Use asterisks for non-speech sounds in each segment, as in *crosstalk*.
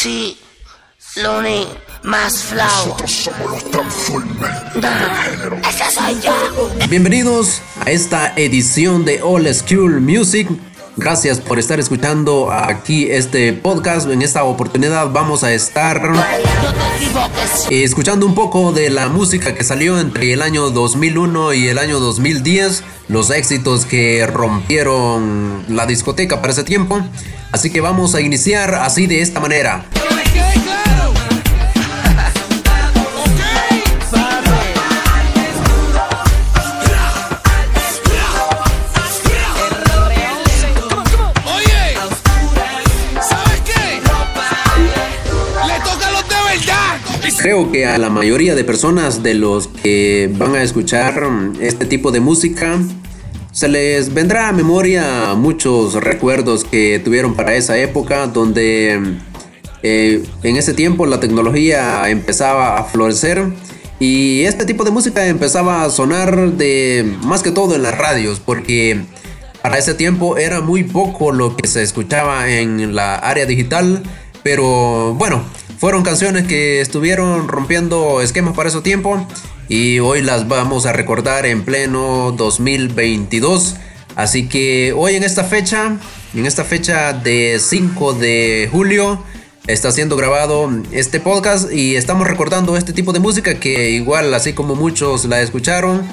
Sí, Looney, más flow. Ese soy yo. Bienvenidos a esta edición de All School Music. Gracias por estar escuchando aquí este podcast. En esta oportunidad vamos a estar equivoques. escuchando un poco de la música que salió entre el año 2001 y el año 2010, los éxitos que rompieron la discoteca para ese tiempo. Así que vamos a iniciar así de esta manera. Creo que a la mayoría de personas de los que van a escuchar este tipo de música se les vendrá a memoria muchos recuerdos que tuvieron para esa época donde eh, en ese tiempo la tecnología empezaba a florecer y este tipo de música empezaba a sonar de más que todo en las radios porque para ese tiempo era muy poco lo que se escuchaba en la área digital, pero bueno, fueron canciones que estuvieron rompiendo esquemas para ese tiempo y hoy las vamos a recordar en pleno 2022. Así que hoy en esta fecha, en esta fecha de 5 de julio, está siendo grabado este podcast y estamos recordando este tipo de música que igual así como muchos la escucharon,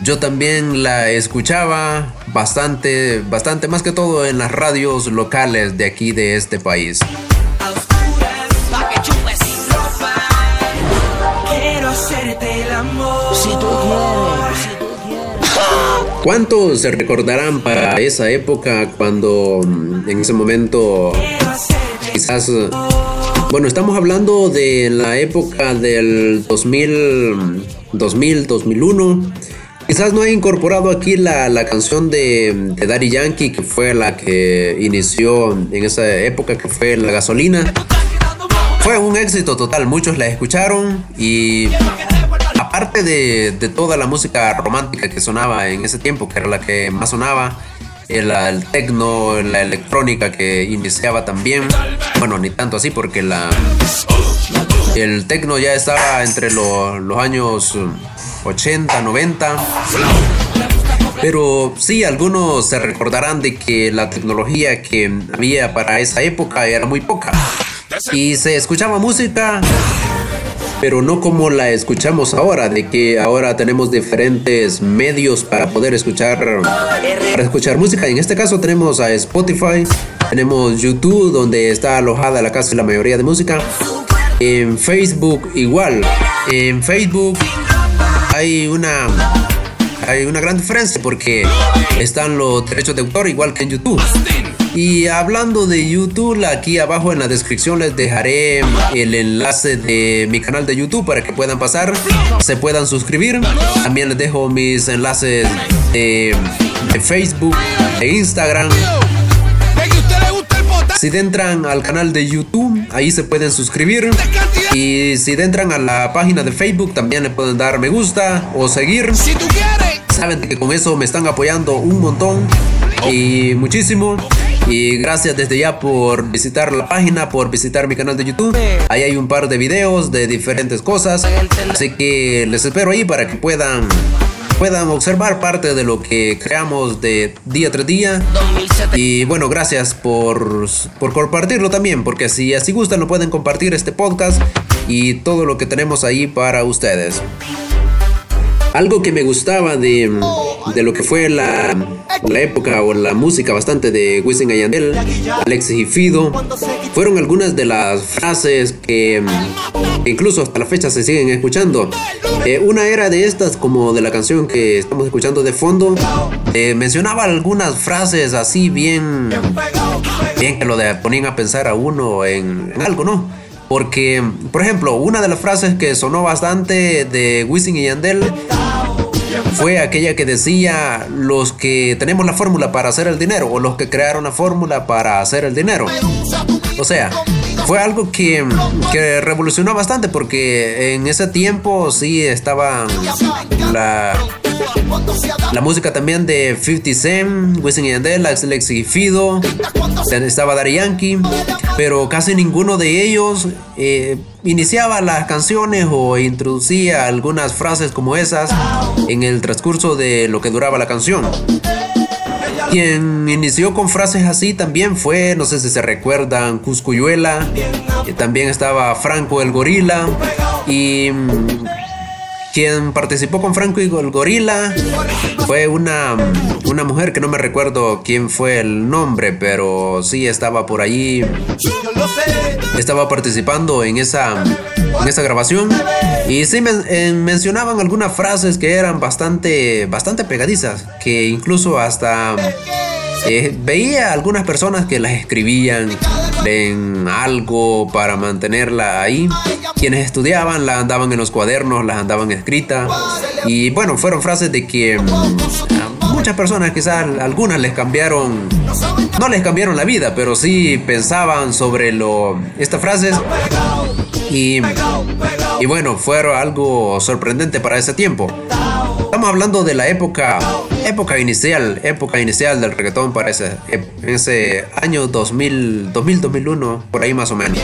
yo también la escuchaba bastante, bastante más que todo en las radios locales de aquí de este país. ¿Cuántos se recordarán para esa época cuando mm, en ese momento quizás... eh, Bueno, estamos hablando de la época del 2000, 2000 2001. Quizás no he incorporado aquí la, la canción de, de Daddy Yankee, que fue la que inició en esa época, que fue La Gasolina. Fue un éxito total, muchos la escucharon y aparte de, toda la música romántica que sonaba en ese tiempo, que era la que más sonaba, el, el techno, la electrónica que iniciaba también, bueno, ni tanto así porque la, el techno ya estaba entre lo- los años um, 80, 90. Pero sí, algunos se recordarán de que la tecnología que había para esa época era muy poca. Y se escuchaba música, pero no como la escuchamos ahora, de que ahora tenemos diferentes medios para poder escuchar, para escuchar música. En este caso tenemos a Spotify, tenemos YouTube, donde está alojada la casi la mayoría de música. En Facebook igual. En Facebook hay una hay una gran diferencia porque están los derechos de autor igual que en YouTube. Y hablando de YouTube, aquí abajo en la descripción les dejaré el enlace de mi canal de YouTube para que puedan pasar, se puedan suscribir. También les dejo mis enlaces de, Facebook, de Instagram. Si entran al canal de YouTube, ahí se pueden suscribir. Y si entran a la página de Facebook, también le pueden dar me gusta o seguir. Si tú quieres. Saben que con eso me están apoyando un montón y muchísimo. Y gracias desde ya por visitar la página, por visitar mi canal de YouTube. Ahí hay un par de videos de diferentes cosas. Así que les espero ahí para que puedan, puedan observar parte de lo que creamos de día tras día. 2007. Y bueno, gracias por, por compartirlo también, porque si así gustan lo pueden compartir este podcast y todo lo que tenemos ahí para ustedes. Algo que me gustaba de, de lo que fue la, la época o la música bastante de Wisin Yandel, Alexis y Fido, fueron algunas de las frases que, incluso hasta la fecha se siguen escuchando. Eh, una era de estas, como de la canción que estamos escuchando de fondo, eh, mencionaba algunas frases así bien, bien que lo de, ponían a pensar a uno en algo, ¿no? Porque, por ejemplo, una de las frases que sonó bastante de Wisin y Yandel fue aquella que decía los que tenemos la fórmula para hacer el dinero o los que crearon la fórmula para hacer el dinero. O sea, fue algo que, que revolucionó bastante porque en ese tiempo sí estaba la, La música también de 50 Cent, Wisin y Yandel, Alex y Fido, estaba Daddy Yankee, pero casi ninguno de ellos eh, iniciaba las canciones o introducía algunas frases como esas en el transcurso de lo que duraba la canción. Quien inició con frases así también fue, no sé si se recuerdan, Cuscuyuela, también estaba Franco el Gorila. Y mm, quien participó con Franco y el Gorila fue una, una mujer que no me recuerdo quién fue el nombre, pero sí estaba por allí. Estaba participando en esa, en esa grabación. Y sí mencionaban algunas frases que eran bastante, bastante pegadizas. Que incluso hasta eh, veía algunas personas que las escribían en algo para mantenerla ahí. Quienes estudiaban las andaban en los cuadernos, las andaban escritas. Y bueno, fueron frases de que mm, muchas personas quizás algunas les cambiaron, no les cambiaron la vida, pero sí pensaban sobre lo, estas frases. Y, y bueno, fue algo sorprendente para ese tiempo. Estamos hablando de la época, época inicial, época inicial del reggaetón para ese, ese año 2000, 2000, 2001, por ahí más o menos.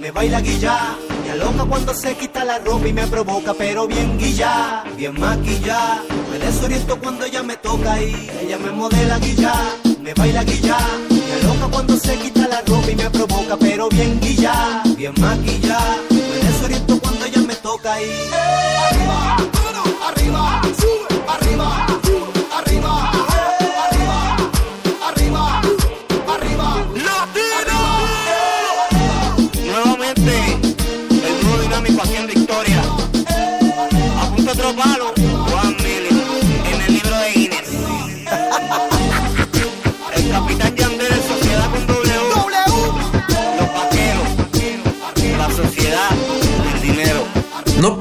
Me baila guilla, me aloca cuando se quita la ropa y me provoca, pero bien guilla, bien maquilla, me desoriento cuando ella me toca y ella me modela guilla, me baila guilla, me aloca cuando se quita la ropa y me provoca, guilla,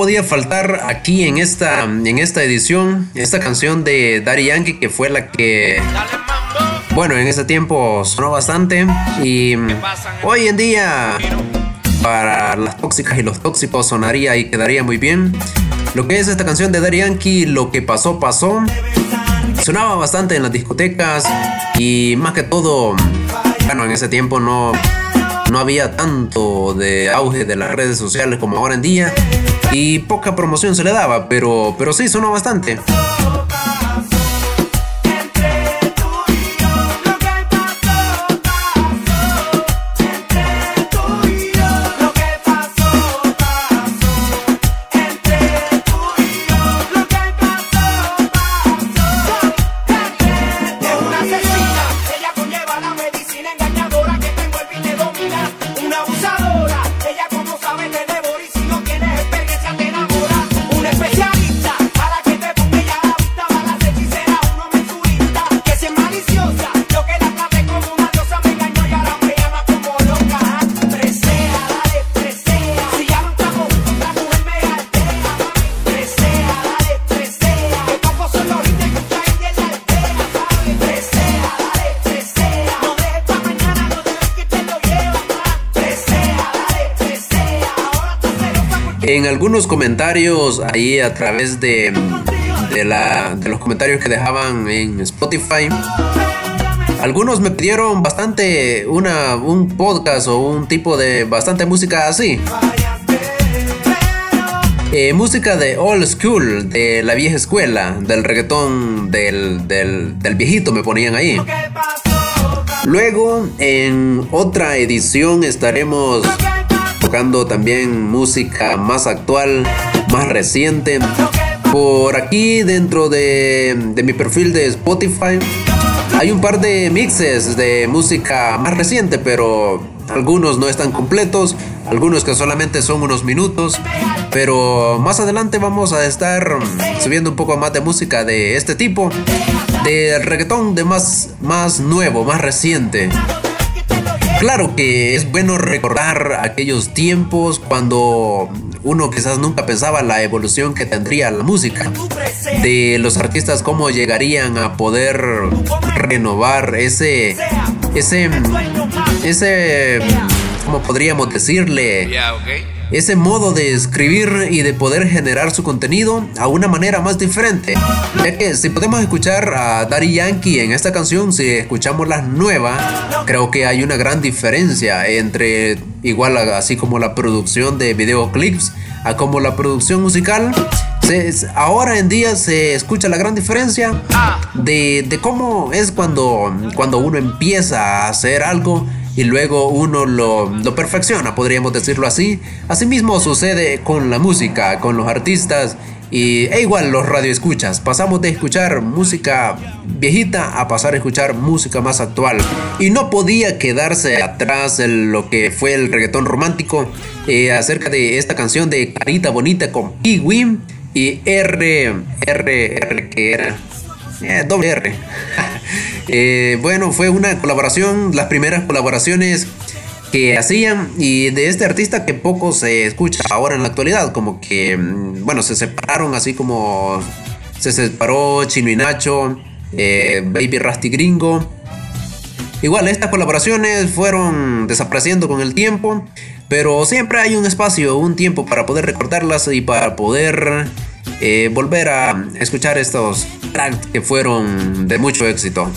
podía faltar aquí en esta, en esta edición esta canción de Daddy Yankee que fue la que, bueno, en ese tiempo sonó bastante y hoy en día para las tóxicas y los tóxicos sonaría y quedaría muy bien. Lo que es esta canción de Daddy Yankee, lo que pasó, pasó. Sonaba bastante en las discotecas y más que todo, bueno, en ese tiempo no, no había tanto de auge de las redes sociales como ahora en día y poca promoción se le daba, pero, pero sí sonó bastante. Algunos comentarios ahí a través de, de, la, de los comentarios que dejaban en Spotify, algunos me pidieron bastante una, un podcast o un tipo de bastante música así. Eh, música de old school, de la vieja escuela, del reggaetón, del, del, del viejito me ponían ahí. Luego, en otra edición estaremos tocando también música más actual, más reciente. Por aquí dentro de, de mi perfil de Spotify hay un par de mixes de música más reciente, pero algunos no están completos, algunos que solamente son unos minutos. Pero más adelante vamos a estar subiendo un poco más de música de este tipo, de reggaetón de más, más nuevo, más reciente. Claro que es bueno recordar aquellos tiempos cuando uno quizás nunca pensaba la evolución que tendría la música. De los artistas cómo llegarían a poder renovar ese ese ese ¿cómo podríamos decirle? Ese modo de escribir y de poder generar su contenido a una manera más diferente. Ya que si podemos escuchar a Daddy Yankee en esta canción, si escuchamos la nueva, creo que hay una gran diferencia entre igual así como la producción de videoclips a como la producción musical. Se- ahora en día se escucha la gran diferencia de, de cómo es cuando, cuando uno empieza a hacer algo y luego uno lo, lo perfecciona, podríamos decirlo así. Asimismo sucede con la música, con los artistas y e igual los radioescuchas. Pasamos de escuchar música viejita a pasar a escuchar música más actual. Y no podía quedarse atrás lo que fue el reggaetón romántico eh, acerca de esta canción de Carita Bonita con Pee-Wee y R, R, R, que era eh, doble R. *laughs* Eh, bueno, fue una colaboración, las primeras colaboraciones que hacían y de este artista que poco se escucha ahora en la actualidad, como que, mm, bueno, se separaron así como se separó Chino y Nacho, eh, Baby Rasty Gringo. Igual, estas colaboraciones fueron desapareciendo con el tiempo, pero siempre hay un espacio, un tiempo para poder recordarlas y para poder eh, volver a escuchar estos que fueron de mucho éxito.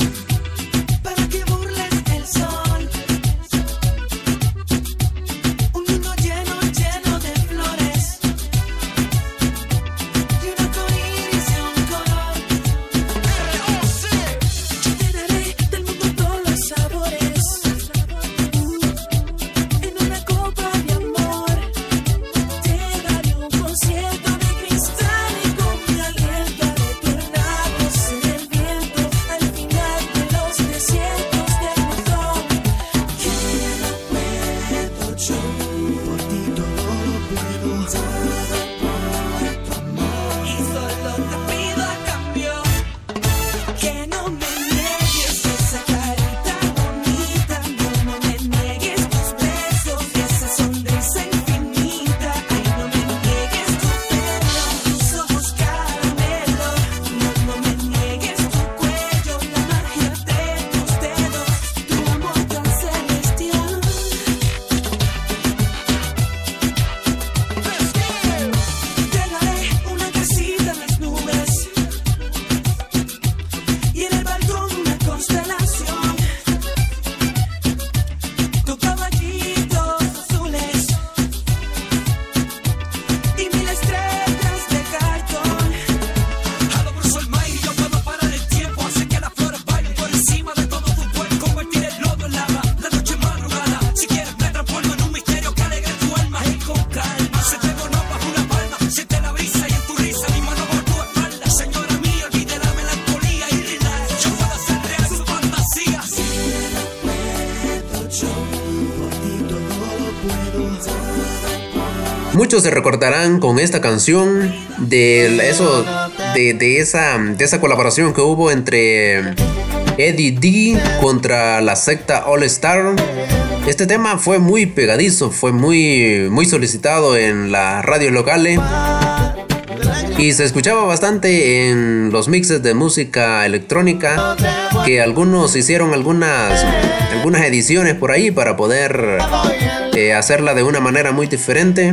Recordarán con esta canción de eso, de, de esa, de esa colaboración que hubo entre Eddie D contra la secta All Star. Este tema fue muy pegadizo, fue muy, muy solicitado en las radios locales y se escuchaba bastante en los mixes de música electrónica que algunos hicieron algunas, algunas ediciones por ahí para poder eh, hacerla de una manera muy diferente.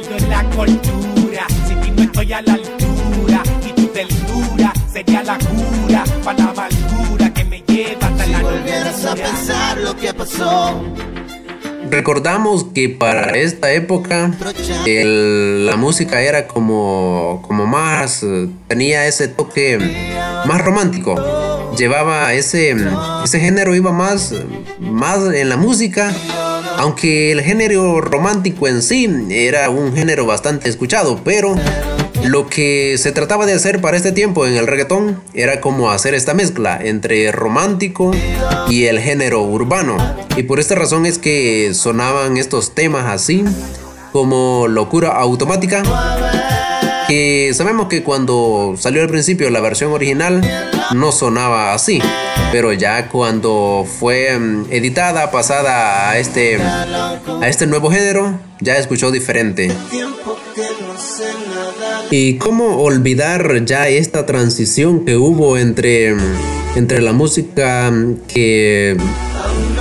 pasó. Recordamos que para esta época la música era como, como más, eh, tenía ese toque más romántico. Llevaba ese, ese género, iba más, más en la música. Aunque el género romántico en sí era un género bastante escuchado, pero Lo que se trataba de hacer para este tiempo en el reggaetón era como hacer esta mezcla entre romántico y el género urbano. Y por esta razón es que sonaban estos temas así como Locura Automática. Que sabemos que cuando salió al principio la versión original no sonaba así. Pero ya cuando fue mm, editada, pasada a este, a este nuevo género, ya escuchó diferente. ¿Y cómo olvidar ya esta transición que hubo entre, entre la música que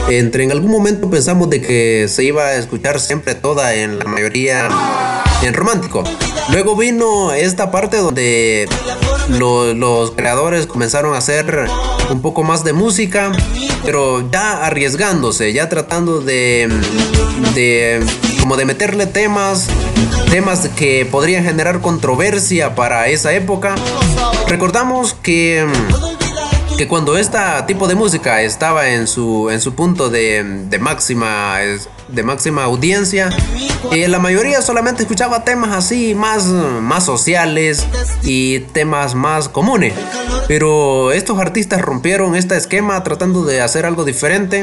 entre en algún momento pensamos de que se iba a escuchar siempre toda en la mayoría en romántico? Luego vino esta parte donde lo- los creadores comenzaron a hacer un poco más de música, pero ya arriesgándose, ya tratando de, de como de meterle temas, temas que podrían generar controversia para esa época. Recordamos que que cuando este tipo de música estaba en su, en su punto de, de máxima de máxima audiencia, eh, la mayoría solamente escuchaba temas así más, más sociales y temas más comunes. Pero estos artistas rompieron este esquema tratando de hacer algo diferente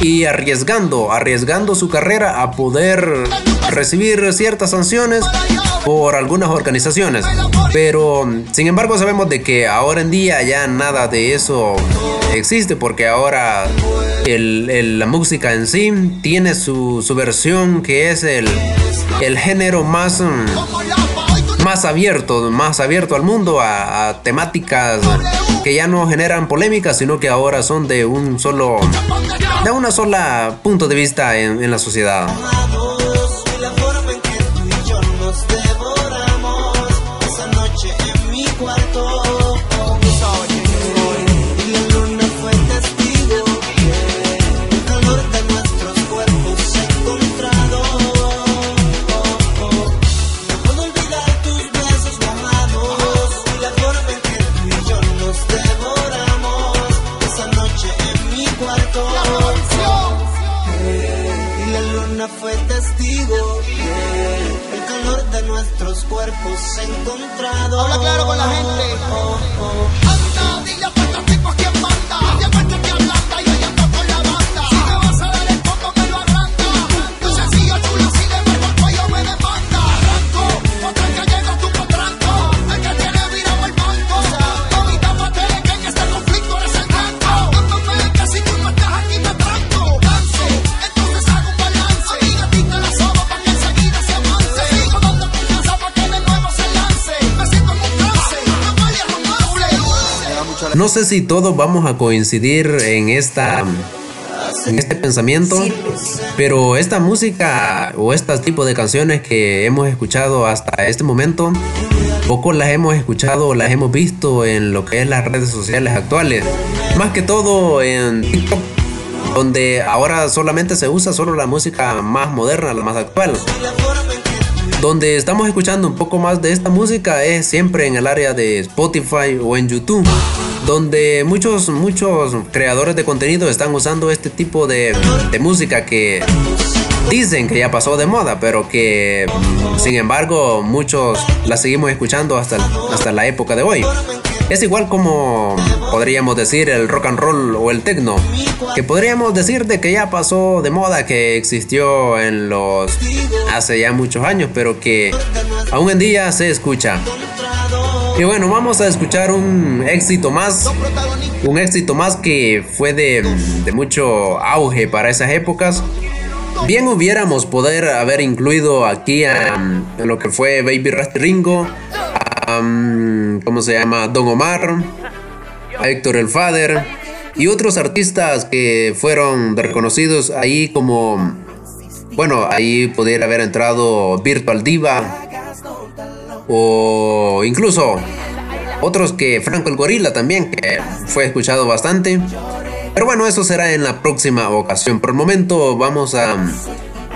y arriesgando, arriesgando su carrera a poder recibir ciertas sanciones por algunas organizaciones. Pero sin embargo sabemos de que ahora en día ya nada de eso existe porque ahora el- la música en sí tiene su, su versión que es el, el género más, mm, más abierto, más abierto al mundo, a, temáticas que ya no generan polémicas, sino que ahora son de un solo, de una sola punto de vista en la sociedad. Habla claro con la gente. Sé si todos vamos a coincidir en esta en este pensamiento, pero esta música o este tipo de canciones que hemos escuchado hasta este momento, poco las hemos escuchado o las hemos visto en lo que es las redes sociales actuales, más que todo en TikTok, donde ahora solamente se usa solo la música más moderna, la más actual. Donde estamos escuchando un poco más de esta música es siempre en el área de Spotify o en YouTube, donde muchos, muchos creadores de contenido están usando este tipo de, música que dicen que ya pasó de moda, pero que sin embargo muchos la seguimos escuchando hasta, hasta la época de hoy. Es igual como podríamos decir el rock and roll o el techno, que podríamos decir de que ya pasó de moda, que existió en los hace ya muchos años, pero que aún en día se escucha. Y bueno, vamos a escuchar un éxito más, un éxito más que fue de, mucho auge para esas épocas. Bien hubiéramos poder haber incluido aquí a, lo que fue Baby Ringo, ¿cómo se llama? Don Omar, Héctor el Father y otros artistas que fueron reconocidos ahí como, bueno, ahí pudiera haber entrado Virtual Diva o incluso otros que Franco el Gorila también, que fue escuchado bastante. Pero bueno, eso será en la próxima ocasión. Por el momento vamos a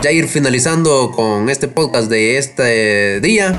ya ir finalizando con este podcast de este día.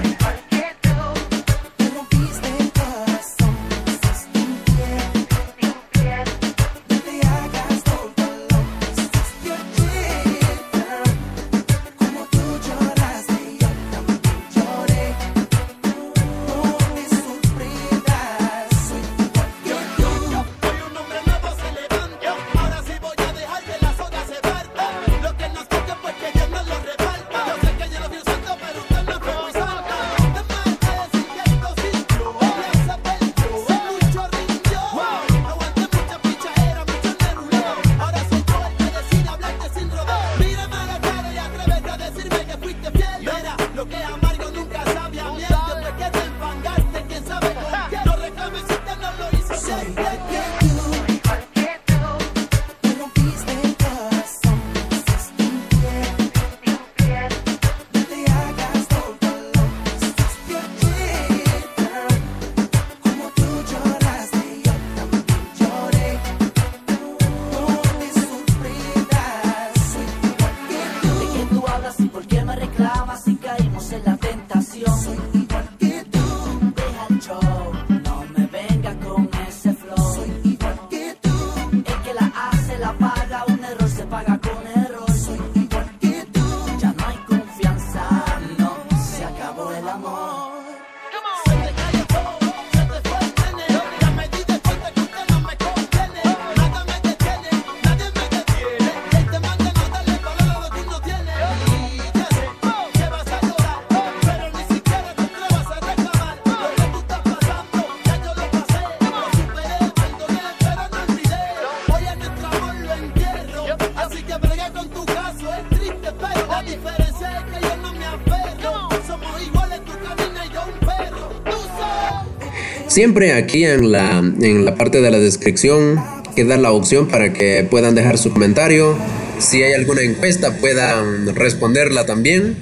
Siempre aquí en la, en la parte de la descripción queda la opción para que puedan dejar su comentario. Si hay alguna encuesta puedan responderla también.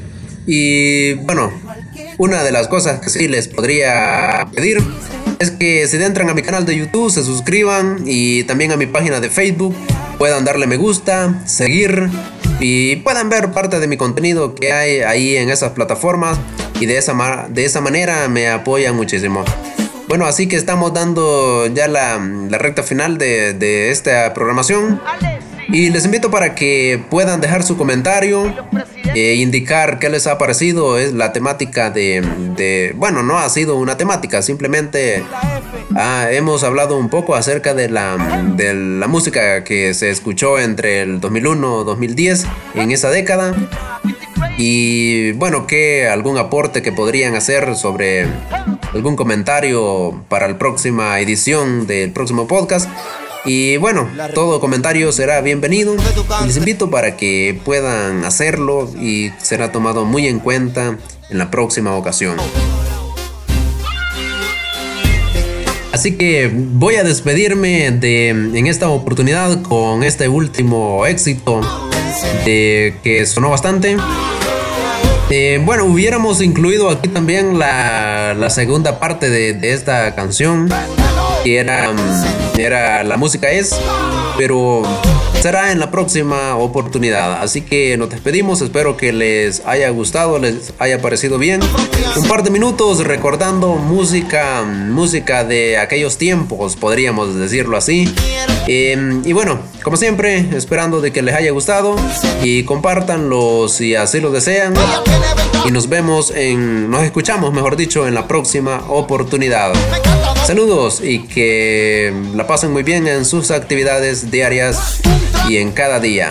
Y bueno, una de las cosas que sí les podría pedir es que se entran a mi canal de YouTube, se suscriban y también a mi página de Facebook, puedan darle me gusta, seguir y puedan ver parte de mi contenido que hay ahí en esas plataformas y de esa, de esa manera me apoyan muchísimo. Bueno, así que estamos dando ya la, la recta final de, de esta programación. Y les invito para que puedan dejar su comentario, e indicar qué les ha parecido. Es la temática de, de- bueno, no ha sido una temática, simplemente ah, hemos hablado un poco acerca de la, de la música que se escuchó entre el 2001 y 2010 en esa década. Y bueno, que algún aporte que podrían hacer sobre algún comentario para la próxima edición del próximo podcast. Y bueno, todo comentario será bienvenido. Les invito para que puedan hacerlo y será tomado muy en cuenta en la próxima ocasión. Así que voy a despedirme de en esta oportunidad con este último éxito de que sonó bastante. Eh, bueno, hubiéramos incluido aquí también la, segunda parte de, esta canción, que era, mm, era La música es, pero será en la próxima oportunidad. Así que nos despedimos, espero que les haya gustado, les haya parecido bien. Un par de minutos recordando música, música de aquellos tiempos, podríamos decirlo así. Eh, y bueno, como siempre, esperando de que les haya gustado y compártanlo si así lo desean. Y nos vemos en, nos escuchamos, mejor dicho, en la próxima oportunidad. Saludos y que la pasen muy bien en sus actividades diarias y en cada día.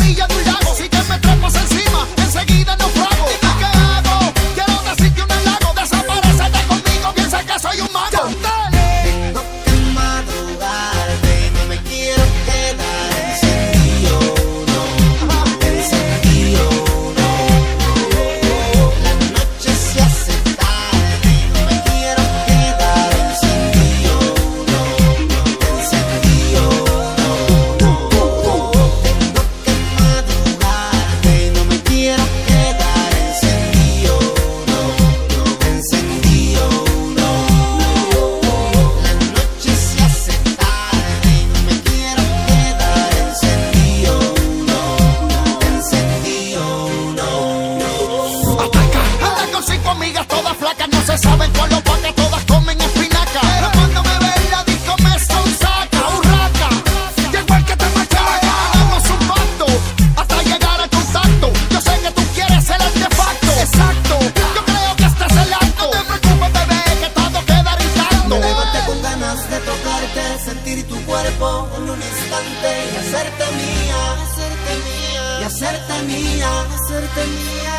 En un instante y hacerte mía, hacerte mía, y hacerte mía, hacerte mía.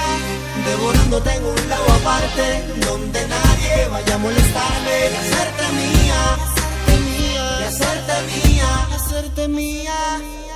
Devorándote en un lado aparte, donde nadie vaya a molestarme y hacerte mía, hacerte mía, y hacerte mía, hacerte mía.